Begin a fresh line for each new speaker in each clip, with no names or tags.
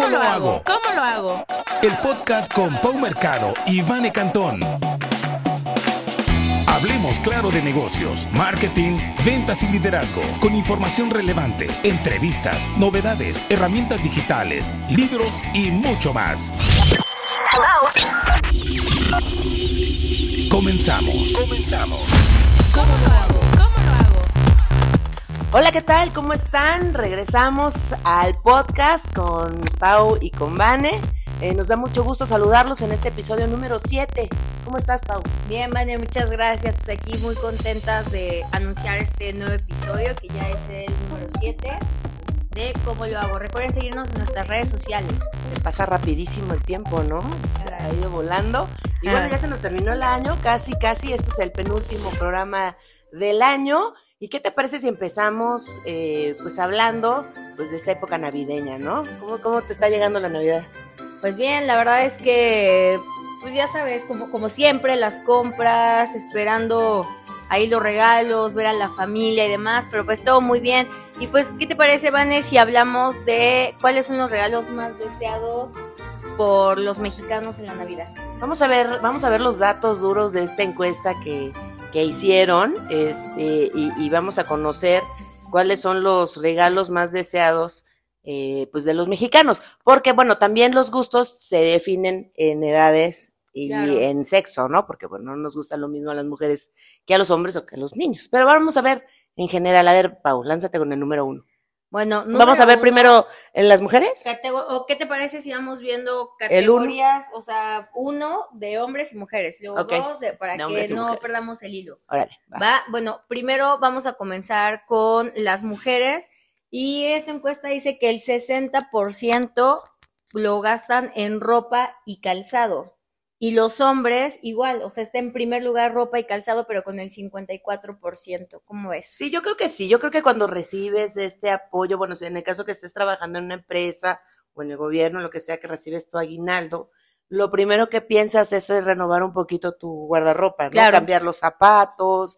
¿Cómo, lo hago?
¿Cómo lo hago?
El podcast con Pau Mercado y Vane Cantón. Hablemos claro de negocios, marketing, ventas y liderazgo, con información relevante, entrevistas, novedades, herramientas digitales, libros y mucho más. Comenzamos. Comenzamos.
¿Cómo lo hago?
Hola, ¿qué tal? ¿Cómo están? Regresamos al podcast con Pau y con Vane. Eh, nos da mucho gusto saludarlos en este episodio número 7. ¿Cómo estás, Pau?
Bien, Vane, muchas gracias. Pues aquí muy contentas de anunciar este nuevo episodio que ya es el número 7 de cómo lo hago. Recuerden seguirnos en nuestras redes sociales.
Se pasa rapidísimo el tiempo, ¿no? Se ha ido volando. Y bueno,
Ah.
ya se nos terminó el año, casi, casi. Este es el penúltimo programa del año. ¿Y qué te parece si empezamos, eh, pues, hablando, pues, de esta época navideña, ¿no? ¿Cómo, cómo te está llegando la Navidad?
Pues bien, la verdad es que, pues ya sabes, como, como siempre, las compras, esperando ahí los regalos, ver a la familia y demás, pero pues todo muy bien. Y pues, ¿qué te parece, Vane, si hablamos de cuáles son los regalos más deseados por los mexicanos en la Navidad?
Vamos a ver, vamos a ver los datos duros de esta encuesta que, que hicieron, este, y, y vamos a conocer cuáles son los regalos más deseados eh, pues de los mexicanos. Porque, bueno, también los gustos se definen en edades y
Claro.
en sexo, ¿no? Porque, bueno, no nos gusta lo mismo a las mujeres que a los hombres o que a los niños. Pero vamos a ver en general, a ver, Pau, lánzate con el número uno.
Bueno,
Vamos a ver
uno,
primero en las mujeres.
catego- ¿O qué te parece si vamos viendo
El
categorías, o sea, uno de hombres y mujeres, luego dos de, para
de
que no
mujeres.
perdamos el hilo?
Órale, va.
Va, bueno, primero vamos a comenzar con las mujeres y esta encuesta dice que el 60% lo gastan en ropa y calzado. Y los hombres igual, o sea, está en primer lugar ropa y calzado, pero con el 54%. ¿Cómo ves?
Sí, yo creo que sí. Yo creo que cuando recibes este apoyo, bueno, en el caso que estés trabajando en una empresa o en el gobierno, lo que sea que recibes tu aguinaldo, lo primero que piensas es eh, renovar un poquito tu guardarropa, ¿no?
Claro.
Cambiar los zapatos,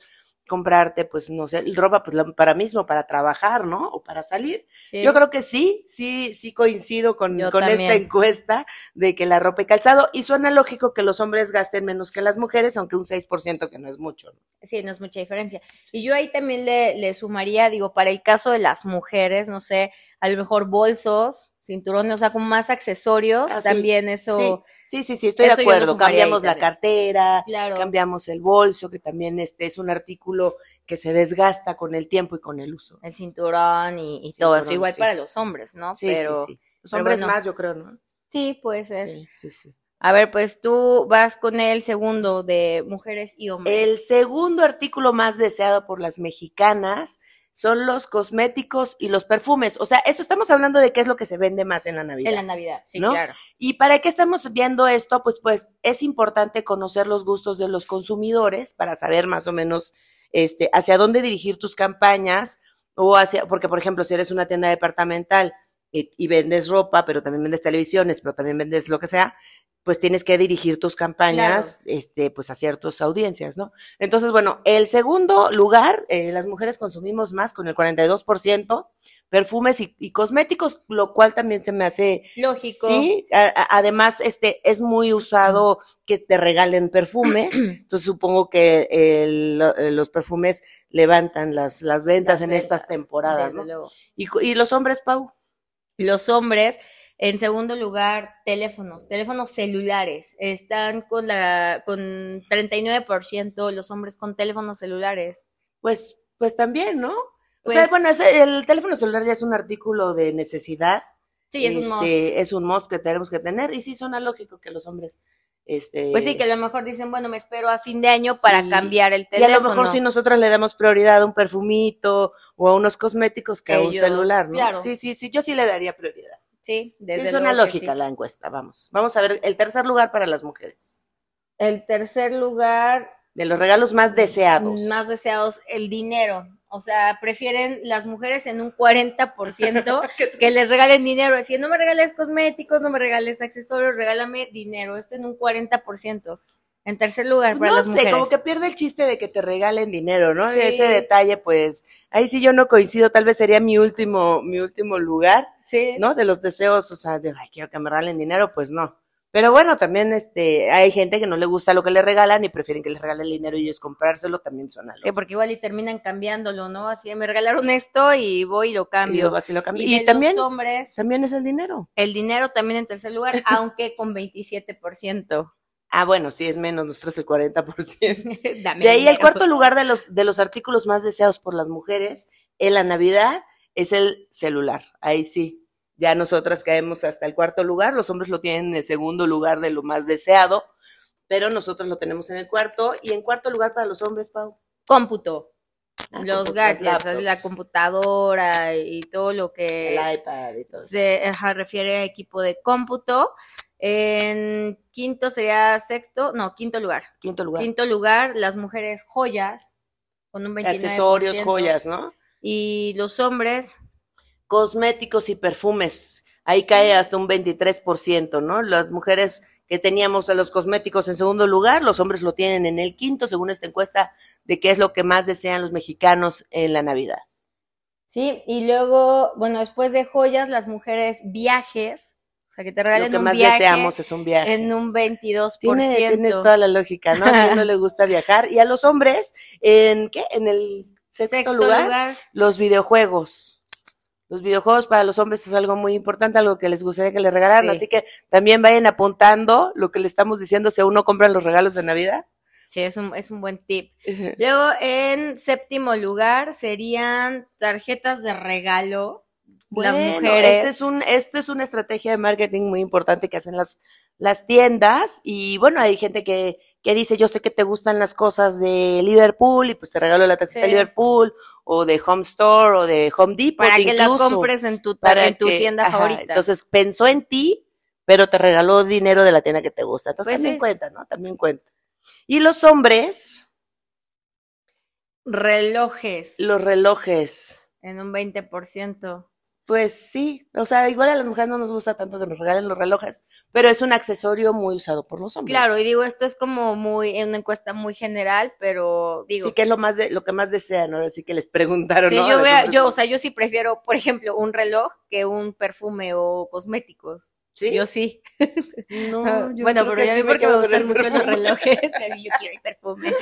comprarte, pues, no sé, ropa pues, la- para mismo, para trabajar, ¿no? O para salir.
Sí.
Yo creo que sí, sí, sí coincido con, con esta encuesta de que la ropa y calzado, y suena lógico que los hombres gasten menos que las mujeres, aunque un 6% que no es mucho. ¿no?
Sí, no es mucha diferencia. Y yo ahí también le, le sumaría, digo, para el caso de las mujeres, no sé, a lo mejor bolsos, cinturones, o sea, con más accesorios,
Ah, sí.
también eso,
Sí, sí, sí, estoy de acuerdo. Cambiamos la cartera,
claro.
cambiamos el bolso, que también este es un artículo que se desgasta con el tiempo y con el uso.
el cinturón y, y todo eso, igual
sí.
para los hombres, ¿no?
Sí,
Pero
sí, sí. Los hombres
bueno.
más, yo creo, ¿no?
sí, puede ser.
Sí, sí, sí.
A ver, pues tú vas con el segundo de mujeres y hombres.
El segundo artículo más deseado por las mexicanas son los cosméticos y los perfumes. O sea, esto estamos hablando de qué es lo que se vende más en la Navidad.
en la Navidad, sí,
¿no?
claro.
¿Y para qué estamos viendo esto? Pues, pues es importante conocer los gustos de los consumidores para saber más o menos este, hacia dónde dirigir tus campañas o hacia, porque por ejemplo, si eres una tienda departamental y, y vendes ropa, pero también vendes televisiones, pero también vendes lo que sea, pues tienes que dirigir tus campañas, este, pues a ciertas audiencias, ¿no? Entonces, bueno, el segundo lugar, eh, las mujeres consumimos más con el 42%, perfumes y, y cosméticos, lo cual también se me hace
Lógico.
Sí, a- a- además este es muy usado que te regalen perfumes, entonces supongo que el- eh, los perfumes levantan las, las ventas
Las
en estas temporadas,
desde
¿no?
luego.
Y, y los hombres, Pau,
Los hombres, en segundo lugar, teléfonos, teléfonos celulares. Están con la con 39% los hombres con teléfonos celulares.
pues, pues también, ¿no? o
Pues-
sea, bueno, ese- el teléfono celular ya es un artículo de necesidad.
Sí, es un must.
este, es un must que tenemos que tener, y sí suena lógico que los hombres, este.
Pues sí, que a lo mejor dicen, bueno, me espero a fin de año para cambiar el
Y a
teléfono.
lo mejor si nosotras le damos prioridad a un perfumito o a unos cosméticos que a un celular, ¿no?
claro.
Sí, sí, sí, yo sí le daría prioridad.
Sí, desde
sí,
luego que
lógica
sí.
la encuesta, vamos. Vamos a ver el tercer lugar para las mujeres.
El tercer lugar,
De los regalos más deseados.
más deseados, el dinero. O sea, prefieren las mujeres en un 40% que les regalen dinero. Decir, no me regales cosméticos, no me regales accesorios, regálame dinero. Esto en un 40%. En tercer lugar, para
no
las
sé, como que pierde el chiste de que te regalen dinero, ¿no?
Sí.
Ese detalle, pues, ahí sí yo no coincido, tal vez sería mi último, mi último lugar,
Sí.
¿no? De los deseos, o sea, de, ay, quiero que me regalen dinero, pues no. Pero bueno, también este, hay gente que no le gusta lo que le regalan y prefieren que les regalen dinero y ellos comprárselo, también son algo.
Sí, porque igual y terminan cambiándolo, ¿no? Así, me regalaron esto y voy y lo
y
cambio.
luego así lo cambian.
Y,
Y, también,
los hombres,
también es el dinero.
el dinero también en tercer lugar, aunque con 27%.
Ah, bueno, sí, es menos, nosotros el 40%.
Dame
De ahí el cuarto lugar de los, de los artículos más deseados por las mujeres en la Navidad es el celular. Ahí sí, ya nosotras caemos hasta el cuarto lugar, los hombres lo tienen en el segundo lugar de lo más deseado, pero nosotros lo tenemos en el cuarto. Y en cuarto lugar para los hombres, Pau.
Cómputo.
Ah,
los gadgets, la computadora y todo lo que
el iPad y todo
se ajá, refiere a equipo de cómputo. En quinto sería sexto, no, quinto lugar.
Quinto lugar.
Quinto lugar, las mujeres joyas, con un 29%.
Accesorios, joyas, ¿no?
Y los hombres,
Cosméticos y perfumes. Ahí cae hasta un 23%, ¿no? Las mujeres que teníamos a los cosméticos en segundo lugar, los hombres lo tienen en el quinto, según esta encuesta de qué es lo que más desean los mexicanos en la Navidad.
¿sí? Y luego, bueno, después de joyas, las mujeres viajes, o sea, que te
Lo
regalen
que
un
más
viaje
deseamos es un viaje.
en un 22%.
Tiene, tienes toda la lógica, ¿no? A no le gusta viajar. Y a los hombres, ¿en qué? En el sexto,
Sexto
lugar,
lugar,
los videojuegos. Los videojuegos para los hombres es algo muy importante, algo que les gustaría que les regalaran.
Sí.
Así que también vayan apuntando lo que le estamos diciendo si aún no compran los regalos de Navidad.
sí, es un, es un buen tip. Luego, en séptimo lugar, serían tarjetas de regalo. Las
Bueno,
mujeres.
Este es un, esto es una estrategia de marketing muy importante que hacen las, las tiendas. Y bueno, hay gente que, que dice, yo sé que te gustan las cosas de Liverpool y pues te regalo la tarjeta de
Sí.
Liverpool o de Home Store o de Home Depot.
para que la
incluso,
compres en tu,
para
en tu
que-
tienda
ajá,
favorita.
Entonces pensó en ti, pero te regaló dinero de la tienda que te gusta. Entonces
Pues
también
sí.
cuenta, ¿no? También cuenta. Y los hombres,
Relojes
los relojes.
en un 20%.
Pues sí, o sea, igual a las mujeres no nos gusta tanto que nos regalen los relojes, pero es un accesorio muy usado por los hombres.
Claro, y digo, esto es como muy, en una encuesta muy general, pero digo,
sí que es lo más de, lo que más desean, ahora sí que les preguntaron,
sí,
¿no?
Yo, vea- yo, o sea, yo sí prefiero, por ejemplo, un reloj que un perfume o cosméticos.
¿Sí?
Yo sí.
no, yo
bueno,
creo
pero
que sí
porque me gustan mucho los relojes, y yo quiero el perfume.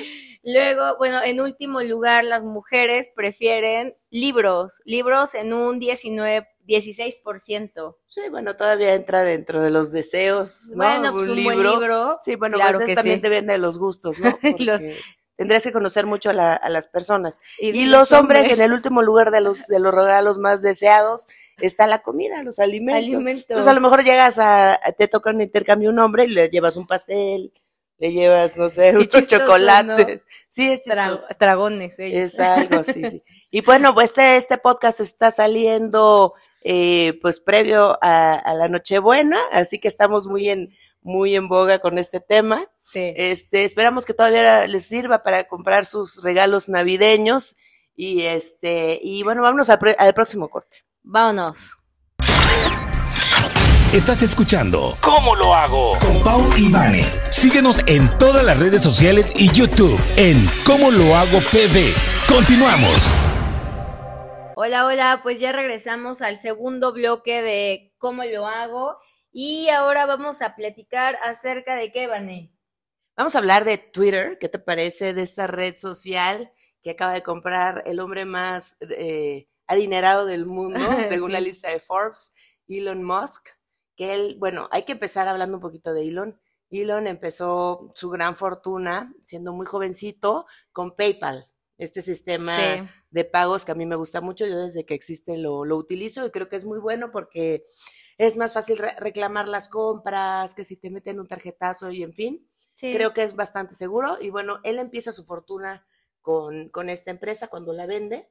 Luego, bueno, en último lugar, las mujeres prefieren libros, libros en un 19, 16%.
Sí, bueno, todavía entra dentro de los deseos, ¿no?
Bueno, pues un, buen libro.
Sí, bueno,
claro
pues
que
eso también
sí.
depende de los gustos, ¿no? Porque tendrías que conocer mucho a, la- a las personas.
Y,
Y los hombres, en el último lugar de los, de los regalos más deseados, está la comida, los alimentos.
Alimentos.
Entonces a lo mejor llegas a, a- te toca un intercambio un hombre y le llevas un pastel, le llevas, no sé, unos chocolates. Sí, es
Tra-
chistoso.
dragones, ellos.
Es algo, sí, sí. Y bueno, pues este, este podcast está saliendo eh, pues previo a, a la Nochebuena, así que estamos muy en, muy en boga con este tema.
Sí.
Este, esperamos que todavía les sirva para comprar sus regalos navideños. Y este, y bueno, vámonos al, próximo corte.
Vámonos.
Estás escuchando ¿Cómo lo hago? Con Pau y Vane. Síguenos en todas las redes sociales y YouTube en ¿Cómo lo hago PV? Continuamos.
Hola, hola, pues ya regresamos al segundo bloque de cómo lo hago y ahora vamos a platicar acerca de qué, Vané.
Vamos a hablar de Twitter. ¿Qué te parece de esta red social que acaba de comprar el hombre más eh, adinerado del mundo, según la lista de Forbes, Elon Musk? Que él, bueno, hay que empezar hablando un poquito de Elon. Elon empezó su gran fortuna siendo muy jovencito con PayPal, este sistema
Sí.
de pagos que a mí me gusta mucho. Yo desde que existe lo, lo utilizo y creo que es muy bueno porque es más fácil re- reclamar las compras, que si te meten un tarjetazo y en fin.
Sí.
Creo que es bastante seguro. Y bueno, él empieza su fortuna con, con esta empresa cuando la vende.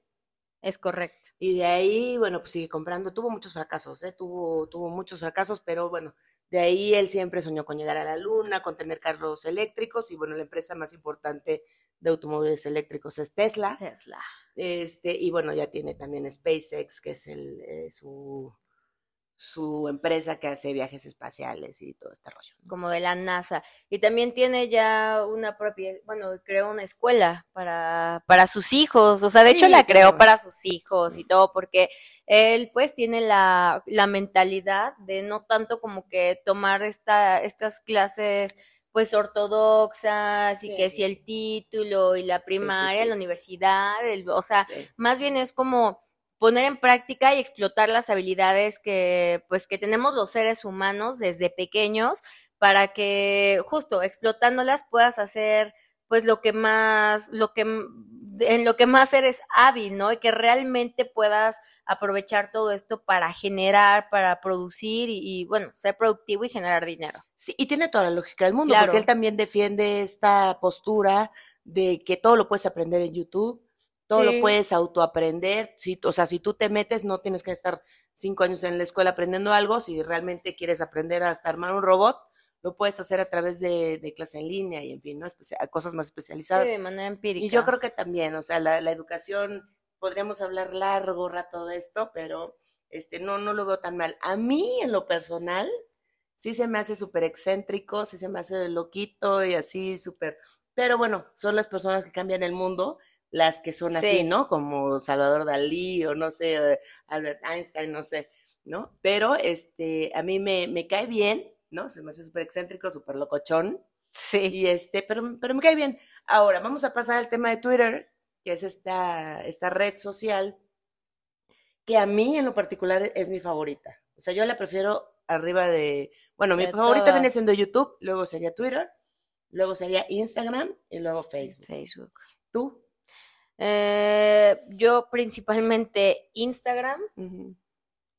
es correcto.
Y de ahí, bueno, pues sigue comprando. Tuvo muchos fracasos, ¿eh? Tuvo, tuvo muchos fracasos, pero bueno, de ahí él siempre soñó con llegar a la luna, con tener carros eléctricos. Y bueno, la empresa más importante de automóviles eléctricos es Tesla.
Tesla.
Este, y bueno, ya tiene también SpaceX, que es el, eh, su, su empresa que hace viajes espaciales y todo este rollo.
Como de la NASA. Y también tiene ya una propia, bueno, creó una escuela para, para sus hijos. O sea, de hecho la creó para sus hijos y todo, porque él pues tiene la, la mentalidad de no tanto como que tomar esta, estas clases pues ortodoxas y que si el título y la primaria, la universidad, o sea, más bien es como poner en práctica y explotar las habilidades que pues que tenemos los seres humanos desde pequeños para que justo explotándolas puedas hacer pues lo que más lo que en lo que más eres hábil, ¿no? Y que realmente puedas aprovechar todo esto para generar, para producir y, bueno, ser productivo y generar dinero.
Sí, y tiene toda la lógica del mundo, porque él también defiende esta postura de que todo lo puedes aprender en YouTube, todo lo puedes autoaprender. Si, o sea, si tú te metes, no tienes que estar cinco años en la escuela aprendiendo algo. Si realmente quieres aprender hasta armar un robot, lo puedes hacer a través de, de clase en línea y, en fin, ¿no? cosas más especializadas.
Sí, de manera empírica.
Y yo creo que también, o sea, la, la educación, podríamos hablar largo rato de esto, pero este, no, no lo veo tan mal. A mí, en lo personal, sí se me hace súper excéntrico, sí se me hace loquito y así súper... Pero bueno, son las personas que cambian el mundo las que son así, ¿no? Como Salvador Dalí o no sé, eh, Albert Einstein, no sé, ¿no? Pero este, a mí me, me cae bien, ¿no? Se me hace súper excéntrico, súper locochón.
Sí.
Y este, pero, pero me cae bien. Ahora, vamos a pasar al tema de Twitter, que es esta, esta red social, que a mí en lo particular es mi favorita. O sea, yo la prefiero arriba de, bueno, mi favorita viene siendo YouTube, luego sería Twitter, luego sería Instagram y luego Facebook.
Facebook.
¿Tú?
Eh, yo principalmente Instagram.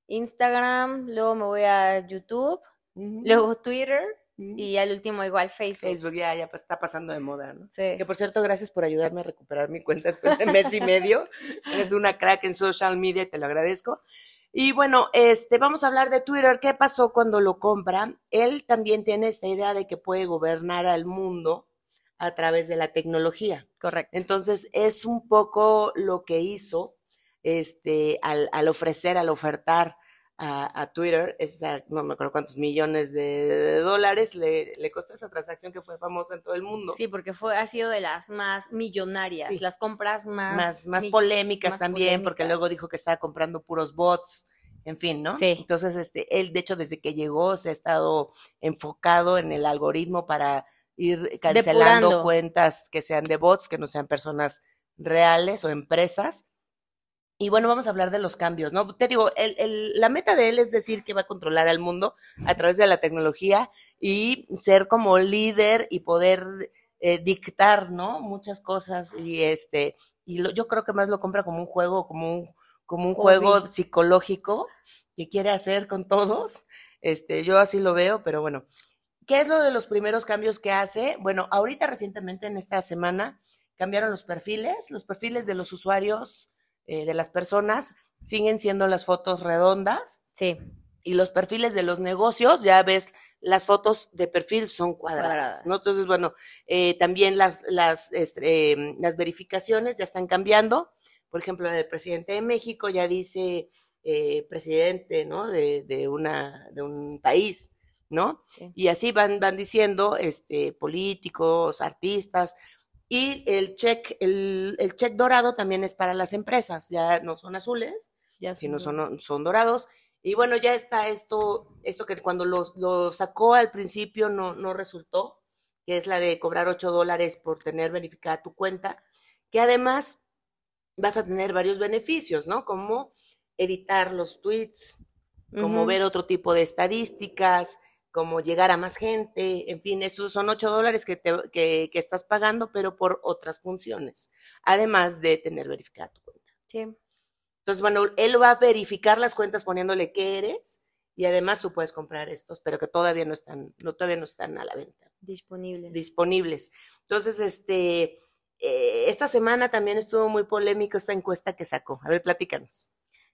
Instagram, luego me voy a YouTube, luego Twitter y al último igual Facebook.
Facebook ya, ya está pasando de moda, ¿no?
Sí.
Que por cierto, gracias por ayudarme a recuperar mi cuenta después de mes y medio. Eres una crack en social media y te lo agradezco. Y bueno, este, vamos a hablar de Twitter. ¿Qué pasó cuando lo compra? Él también tiene esta idea de que puede gobernar al mundo a través de la tecnología.
Correcto.
Entonces, es un poco lo que hizo este, al, al ofrecer, al ofertar a, a Twitter, esa, no me acuerdo cuántos millones de, dólares le, le, costó esa transacción que fue famosa en todo el mundo.
Sí, porque fue, ha sido de las más millonarias, las compras más...
Más, más polémicas también, porque luego dijo que estaba comprando puros bots, en fin, ¿no?
Sí.
Entonces, este, él, de hecho, desde que llegó, se ha estado enfocado en el algoritmo para ir cancelando Depurando. cuentas que sean de bots, que no sean personas reales o empresas. Y bueno, vamos a hablar de los cambios, ¿no? Te digo, el, el, la meta de él es decir que va a controlar al mundo a través de la tecnología y ser como líder y poder eh, dictar, ¿no? Muchas cosas y este, y lo, yo creo que más lo compra como un juego, como un, como un juego psicológico que quiere hacer con todos. Este, yo así lo veo, pero bueno, ¿Qué es lo de los primeros cambios que hace? Bueno, ahorita recientemente en esta semana cambiaron los perfiles. Los perfiles de los usuarios, eh, de las personas, siguen siendo las fotos redondas.
Sí.
Y los perfiles de los negocios, ya ves, las fotos de perfil son cuadradas, cuadradas. ¿no? Entonces, bueno, eh, también las, las, este, eh, las verificaciones ya están cambiando. Por ejemplo, el presidente de México ya dice eh, presidente, ¿no? De, de, una, de un país. ¿No?
Sí.
Y así van, van diciendo este, políticos, artistas. Y el check, el, el check dorado también es para las empresas, ya no son azules,
ya
sino son, son dorados. Y bueno, ya está esto, esto que cuando lo, lo sacó al principio no, no resultó, que es la de cobrar 8 dólares por tener verificada tu cuenta, que además vas a tener varios beneficios, ¿no? Como editar los tweets, como uh -huh. ver otro tipo de estadísticas, como llegar a más gente, en fin, esos son ocho dólares que, te, que, que, estás pagando, pero por otras funciones, además de tener verificada tu cuenta.
Sí.
Entonces, bueno, él va a verificar las cuentas poniéndole qué eres y además tú puedes comprar estos, pero que todavía no están, no, todavía no están a la venta.
Disponibles.
Disponibles. Entonces, este, eh, esta semana también estuvo muy polémico esta encuesta que sacó. A ver, platícanos.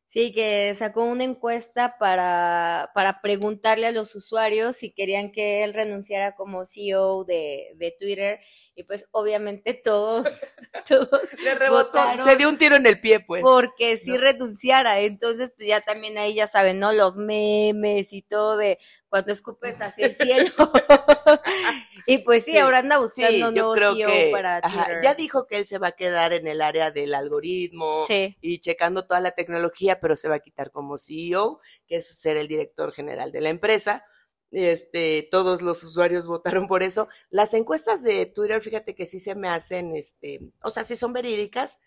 Sí, que sacó una encuesta para, para preguntarle a los usuarios si querían que él renunciara como CEO de, de Twitter y pues obviamente todos, todos
Se rebotó, se dio un tiro en el pie, pues.
porque si renunciara, entonces pues ya también ahí ya saben, ¿no? Los memes y todo de cuando escupes hacia el cielo. y pues sí,
Sí,
ahora anda buscando
Sí,
nuevo
creo
CEO
que
para
ajá, ya dijo que él se va a quedar en el área del algoritmo
Sí.
y checando toda la tecnología, pero se va a quitar como CEO, que es ser el director general de la empresa. Este, todos los usuarios votaron por eso. Las encuestas de Twitter, fíjate que sí se me hacen, este, o sea, sí son verídicas.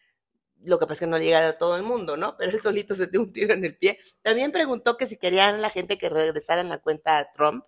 Lo que pasa es que no llega a todo el mundo, ¿no? Pero él solito se dio un tiro en el pie. También preguntó que si querían la gente que regresara en la cuenta a Trump.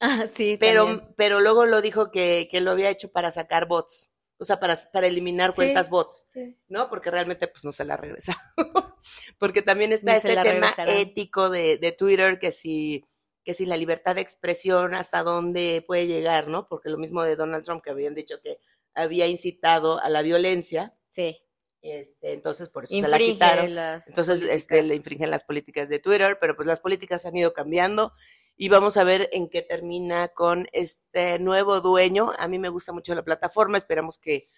Ah, sí,
Pero,
también.
pero luego lo dijo que, que lo había hecho para sacar bots, o sea, para, para eliminar
Sí.
cuentas bots,
Sí.
¿no? Porque realmente pues no se la regresa. Porque también está
Ni
este tema ético de, de Twitter, que si, que si la libertad de expresión hasta dónde puede llegar, ¿no? Porque lo mismo de Donald Trump, que habían dicho que había incitado a la violencia,
Sí.
este, entonces por eso se la quitaron.
las
Entonces, este, le infringen las políticas de Twitter, pero pues las políticas han ido cambiando y vamos a ver en qué termina con este nuevo dueño. A mí me gusta mucho la plataforma, esperamos que,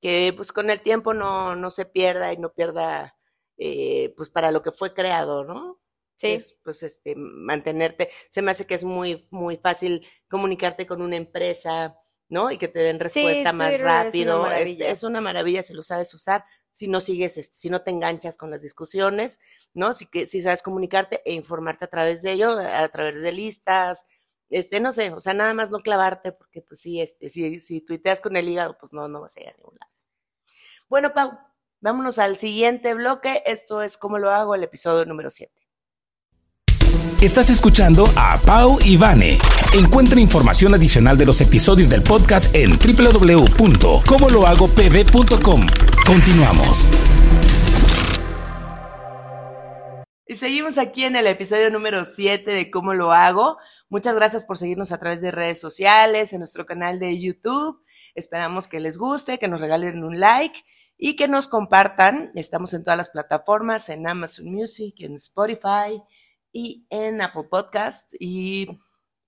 que pues con el tiempo no, no se pierda y no pierda eh, pues para lo que fue creado, ¿no?
Sí.
Es, pues este, mantenerte, se me hace que es muy, muy fácil comunicarte con una empresa, ¿no? Y que te den
Sí,
respuesta más
Twitter es una
rápido. Es, es una maravilla si lo sabes usar, si no sigues, este, si no te enganchas con las discusiones, ¿no? Si, que, si sabes comunicarte e informarte a través de ello, a través de listas, este, no sé, o sea, nada más no clavarte, porque pues sí, este, si, si tuiteas con el hígado, pues no, no vas a ir a ningún lado. Bueno, Pau, vámonos al siguiente bloque. Esto es cómo lo hago, el episodio número 7.
Estás escuchando a Pau y Vane. Encuentra información adicional de los episodios del podcast en www.comolohagopv.com. Continuamos.
Y seguimos aquí en el episodio número 7 de cómo lo hago. Muchas gracias por seguirnos a través de redes sociales, en nuestro canal de YouTube. Esperamos que les guste, que nos regalen un like y que nos compartan. Estamos en todas las plataformas, en Amazon Music, en Spotify y en Apple Podcast y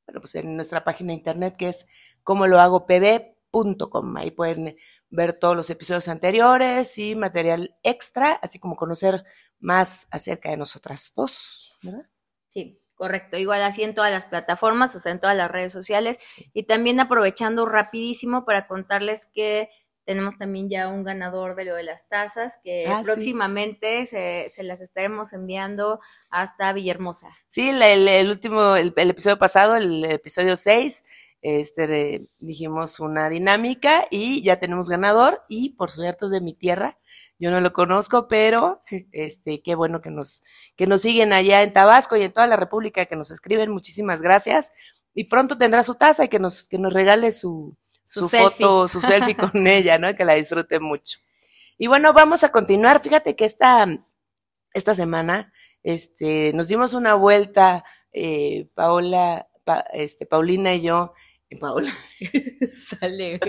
bueno, pues en nuestra página de internet que es como lo hago pb.com. Ahí pueden ver todos los episodios anteriores y material extra, así como conocer más acerca de nosotras dos, ¿verdad?
Sí, correcto. Igual así en todas las plataformas, o sea, en todas las redes sociales. Y también aprovechando rapidísimo para contarles que tenemos también ya un ganador de lo de las tazas, que
Ah, sí.
próximamente se, se las estaremos enviando hasta Villahermosa.
Sí, el, el último, el, el episodio pasado, el episodio 6, este, dijimos una dinámica y ya tenemos ganador y por cierto es de mi tierra. Yo no lo conozco, pero este, qué bueno que nos, que nos siguen allá en Tabasco y en toda la República, que nos escriben. Muchísimas gracias. Y pronto tendrá su taza y que nos, que nos regale su,
Su
foto, su selfie con ella, ¿no? Que la disfrute mucho. Y bueno, vamos a continuar. Fíjate que esta, esta semana, este, nos dimos una vuelta, eh, Paola, Pa- este, Paulina y yo, y Paola,
Sale.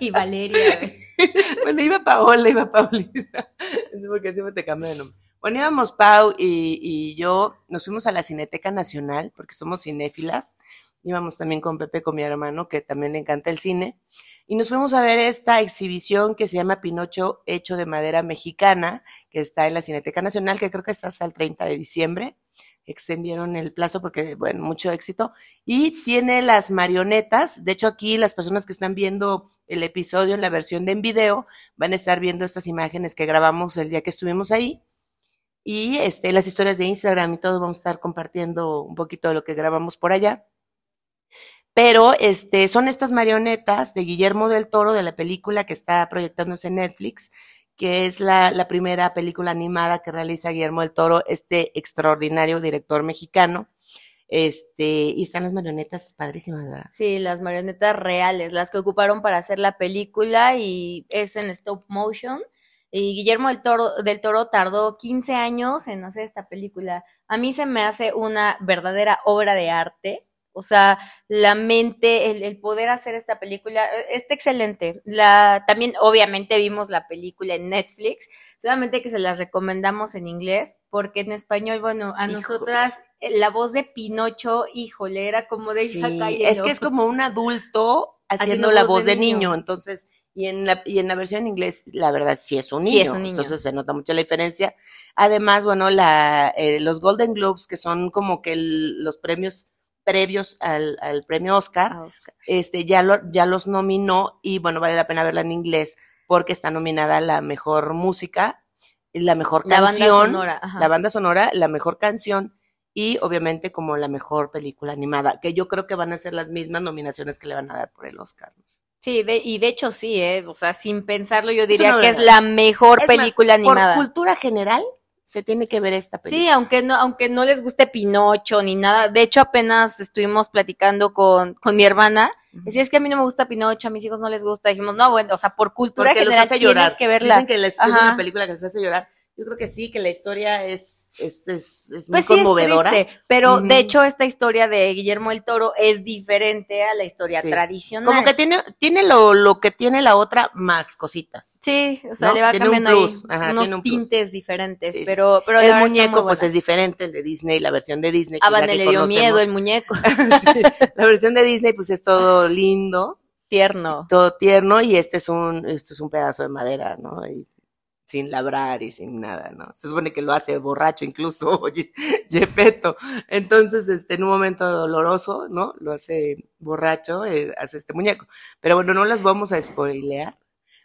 Y Valeria.
bueno, iba Paola, iba Paulina, es porque siempre te cambio de nombre. Bueno, íbamos Pau y, y yo, nos fuimos a la Cineteca Nacional, porque somos cinéfilas, íbamos también con Pepe, con mi hermano, que también le encanta el cine, y nos fuimos a ver esta exhibición que se llama Pinocho hecho de madera mexicana, que está en la Cineteca Nacional, que creo que está hasta el 30 de diciembre. Extendieron el plazo porque, bueno, mucho éxito. Y tiene las marionetas. De hecho, aquí las personas que están viendo el episodio en la versión de en video van a estar viendo estas imágenes que grabamos el día que estuvimos ahí. Y este, las historias de Instagram y todo, vamos a estar compartiendo un poquito de lo que grabamos por allá. Pero este, son estas marionetas de Guillermo del Toro, de la película que está proyectándose en Netflix, que es la, primera película animada que realiza Guillermo del Toro, este extraordinario director mexicano. Este, y están las marionetas padrísimas, ¿verdad?
Sí, las marionetas reales, las que ocuparon para hacer la película y es en stop motion. Y Guillermo del Toro, del Toro tardó 15 años en hacer esta película. A mí se me hace una verdadera obra de arte. O sea, la mente, el, el, poder hacer esta película eh, está excelente. La, también, obviamente, vimos la película en Netflix, solamente que se las recomendamos en inglés, porque en español, bueno, a nosotras eh, la voz de Pinocho, híjole, era como de
sí, Es que es como un adulto haciendo, haciendo la voz de, de niño. niño, entonces y en la, y en la versión en inglés, la verdad, sí es un niño. Sí es un niño. Entonces se nota mucho la diferencia. Además, bueno, la, eh, los Golden Globes, que son como que el, los premios previos al, al premio Oscar, Oscar, este, ya, lo, ya los nominó y bueno, vale la pena verla en inglés porque está nominada la mejor música, la mejor la canción, banda sonora, la banda sonora, la mejor canción y obviamente como la mejor película animada, que yo creo que van a ser las mismas nominaciones que le van a dar por el Oscar.
Sí, de, y de hecho sí, ¿eh? o sea, sin pensarlo yo diría que es la mejor es película más, animada.
Por cultura general se tiene que ver esta película.
Sí, aunque no, aunque no les guste Pinocho ni nada. De hecho, apenas estuvimos platicando con, con mi hermana. Decía, es que a mí no me gusta Pinocho, a mis hijos no les gusta. Dijimos, no, bueno, o sea, por cultura
Porque
general
los hace llorar.
tienes que verla.
Dicen que les, es una película que les hace llorar. Yo creo que sí, que la historia es, es, es, es muy pues conmovedora.
Sí es triste, pero uh -huh. de hecho esta historia de Guillermo el Toro es diferente a la historia sí. tradicional.
Como que tiene, tiene lo, lo que tiene la otra más cositas.
Sí, o sea, ¿no? le va tiene cambiando un plus. ahí Ajá, unos un tintes diferentes, sí, pero, pero
el muñeco pues es diferente, el de Disney, la versión de Disney.
A Van le dio conocemos. miedo el muñeco.
la versión de Disney pues es todo lindo.
Tierno.
Todo tierno y este es un, esto es un pedazo de madera, ¿no? Y sin labrar y sin nada, ¿no? Se supone que lo hace borracho incluso, oye, Gepetto. Entonces, este, en un momento doloroso, ¿no? Lo hace borracho, eh, hace este muñeco. Pero bueno, no las vamos a spoilear.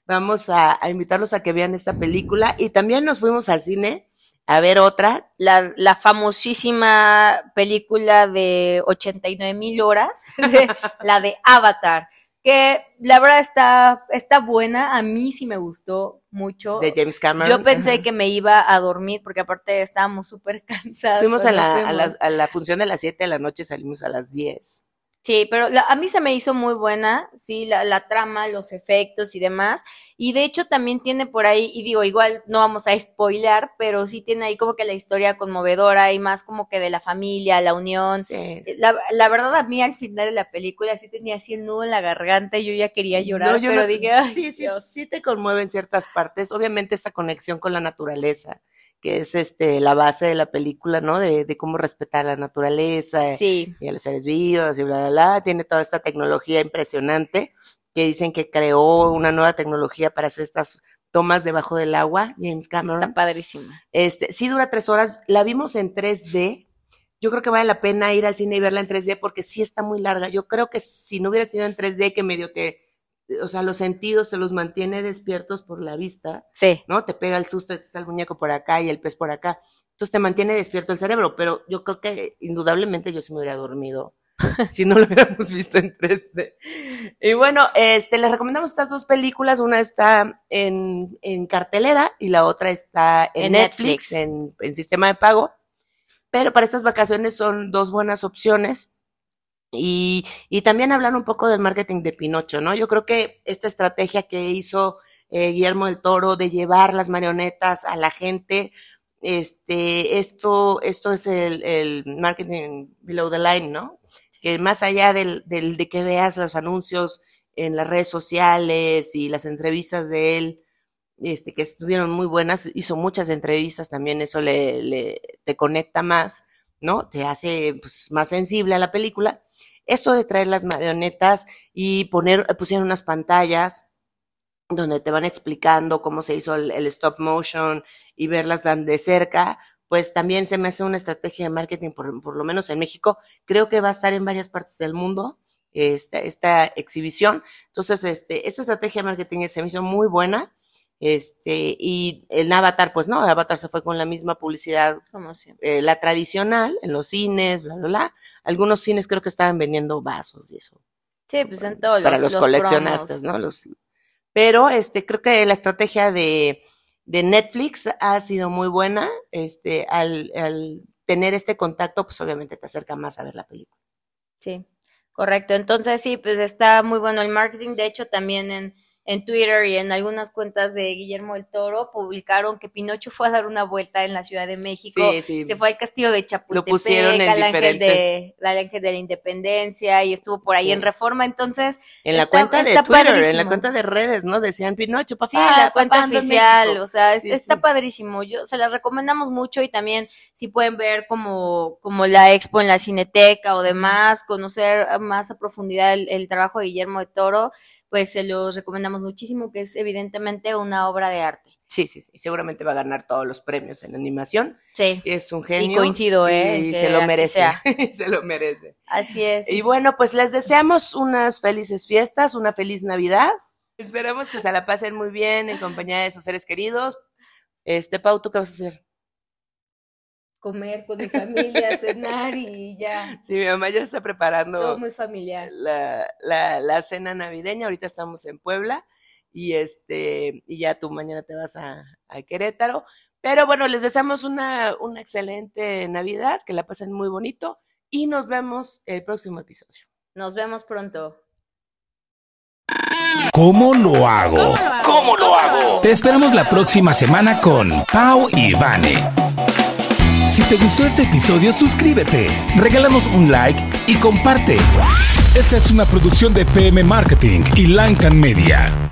Vamos a, invitarlos a que vean esta película y también nos fuimos al cine a ver otra.
La, la famosísima película de 89 mil horas, la de Avatar que la verdad está, está buena, a mí sí me gustó mucho.
De James Cameron.
Yo pensé Ajá. que me iba a dormir porque aparte estábamos súper cansados.
Fuimos a la, fuimos. A, la, a la función de las 7 de la noche, salimos a las 10.
Sí, pero la, a mí se me hizo muy buena, sí, la, la, trama, los efectos y demás. Y de hecho también tiene por ahí, y digo, igual no vamos a spoilar, pero sí tiene ahí como que la historia conmovedora y más como que de la familia, la unión. Sí, sí. La, la, verdad a mí al final de la película sí tenía así el nudo en la garganta y yo ya quería llorar, no, yo pero no, dije, Ay,
sí, sí, sí te conmueve en ciertas partes. Obviamente esta conexión con la naturaleza que es este la base de la película, ¿no? De, de cómo respetar la naturaleza
sí.
y a los seres vivos y bla, bla, Tiene toda esta tecnología impresionante que dicen que creó una nueva tecnología para hacer estas tomas debajo del agua, James Cameron.
Está padrísima.
Este, sí dura tres horas, la vimos en 3D. Yo creo que vale la pena ir al cine y verla en 3D porque sí está muy larga. Yo creo que si no hubiera sido en 3D, que medio te o sea, los sentidos te los mantiene despiertos por la vista.
Sí.
¿No? Te pega el susto, te está el muñeco por acá y el pez por acá. Entonces te mantiene despierto el cerebro, pero yo creo que indudablemente yo se me hubiera dormido si no lo hubiéramos visto en 3D. Y bueno, este, les recomendamos estas dos películas. Una está en, en cartelera y la otra está en, en Netflix, Netflix. En, en sistema de pago. Pero para estas vacaciones son dos buenas opciones. Y, y, también hablar un poco del marketing de Pinocho, ¿no? Yo creo que esta estrategia que hizo eh, Guillermo del Toro de llevar las marionetas a la gente, este, esto, esto es el, el marketing below the line, ¿no? Que más allá del, del, de que veas los anuncios en las redes sociales y las entrevistas de él, este, que estuvieron muy buenas, hizo muchas entrevistas también, eso le, le te conecta más, ¿no? Te hace pues, más sensible a la película esto de traer las marionetas y poner, pusieron unas pantallas donde te van explicando cómo se hizo el, el stop motion y verlas tan de cerca, pues también se me hace una estrategia de marketing, por, por, lo menos en México. Creo que va a estar en varias partes del mundo esta, esta exhibición. Entonces, este, esta estrategia de marketing se me hizo muy buena. Este, y el Avatar, pues no, el Avatar se fue con la misma publicidad,
como siempre.
Eh, la tradicional, en los cines, bla, bla, bla. Algunos cines creo que estaban vendiendo vasos y eso.
Sí, pues en todos
Para los, los coleccionistas, ¿no? Los, pero este, creo que la estrategia de, de Netflix ha sido muy buena. Este, al, al tener este contacto, pues obviamente te acerca más a ver la película.
Sí, correcto. Entonces sí, pues está muy bueno el marketing. De hecho, también en en Twitter y en algunas cuentas de Guillermo del Toro publicaron que Pinocho fue a dar una vuelta en la Ciudad de México,
Sí, sí.
se fue al castillo de Chapultepec,
Lo pusieron en
al ángel de al ángel de la Independencia y estuvo por ahí
Sí.
en Reforma, entonces
En la
Está-
cuenta de Twitter, en la cuenta de redes, ¿no? Decían Pinocho, papá.
Sí, la cuenta
papá,
oficial,
México".
o sea, es- está padrísimo. Yo se las recomendamos mucho y también si pueden ver como, como la expo en la Cineteca o demás, conocer más a profundidad el, el trabajo de Guillermo de Toro, pues se los recomendamos muchísimo, que es evidentemente una obra de arte.
Sí, sí, sí. Seguramente va a ganar todos los premios en animación.
Sí,
Es un genio.
coincido, ¿eh?
Y
que
se lo merece. se lo merece.
así es.
Y bueno, pues les deseamos unas felices fiestas, una feliz Navidad. Esperamos que se la pasen muy bien en compañía de sus seres queridos. Este, Pau, ¿tú qué vas a hacer?
Comer con mi familia, cenar y ya.
Sí, mi mamá ya está preparando
Todo muy familiar.
la, la, la cena navideña. Ahorita estamos en Puebla y este y ya tú mañana te vas a, a Querétaro. Pero bueno, les deseamos una, una excelente Navidad, que la pasen muy bonito y nos vemos el próximo episodio.
Nos vemos pronto.
¿Cómo lo hago? ¿Cómo lo hago? Te esperamos la próxima semana con Pau y Vane. Si te gustó este episodio, suscríbete, regálanos un like y comparte. Esta es una producción de PM Marketing y Lancan Media.